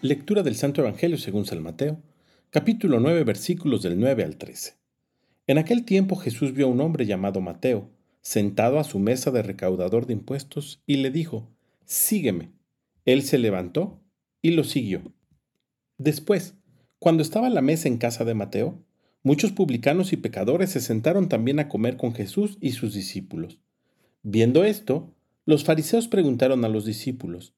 Lectura del Santo Evangelio según San Mateo, capítulo 9, versículos del 9 al 13. En aquel tiempo Jesús vio a un hombre llamado Mateo, sentado a su mesa de recaudador de impuestos, y le dijo, Sígueme. Él se levantó y lo siguió. Después, cuando estaba la mesa en casa de Mateo, muchos publicanos y pecadores se sentaron también a comer con Jesús y sus discípulos. Viendo esto, los fariseos preguntaron a los discípulos,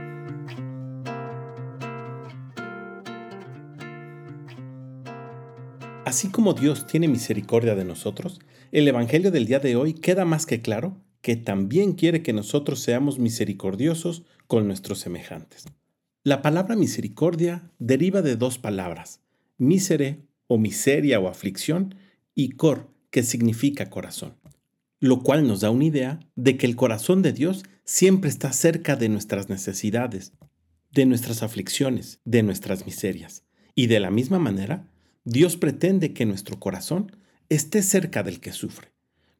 Así como Dios tiene misericordia de nosotros, el Evangelio del día de hoy queda más que claro que también quiere que nosotros seamos misericordiosos con nuestros semejantes. La palabra misericordia deriva de dos palabras, misere o miseria o aflicción y cor, que significa corazón, lo cual nos da una idea de que el corazón de Dios siempre está cerca de nuestras necesidades, de nuestras aflicciones, de nuestras miserias, y de la misma manera Dios pretende que nuestro corazón esté cerca del que sufre.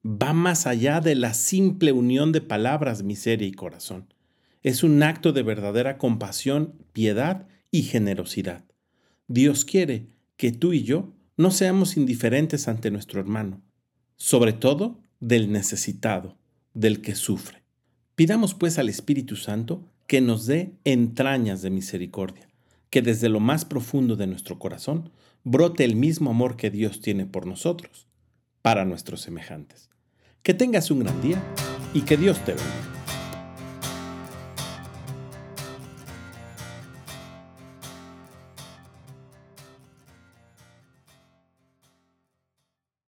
Va más allá de la simple unión de palabras miseria y corazón. Es un acto de verdadera compasión, piedad y generosidad. Dios quiere que tú y yo no seamos indiferentes ante nuestro hermano, sobre todo del necesitado, del que sufre. Pidamos pues al Espíritu Santo que nos dé entrañas de misericordia que desde lo más profundo de nuestro corazón brote el mismo amor que Dios tiene por nosotros, para nuestros semejantes. Que tengas un gran día y que Dios te bendiga.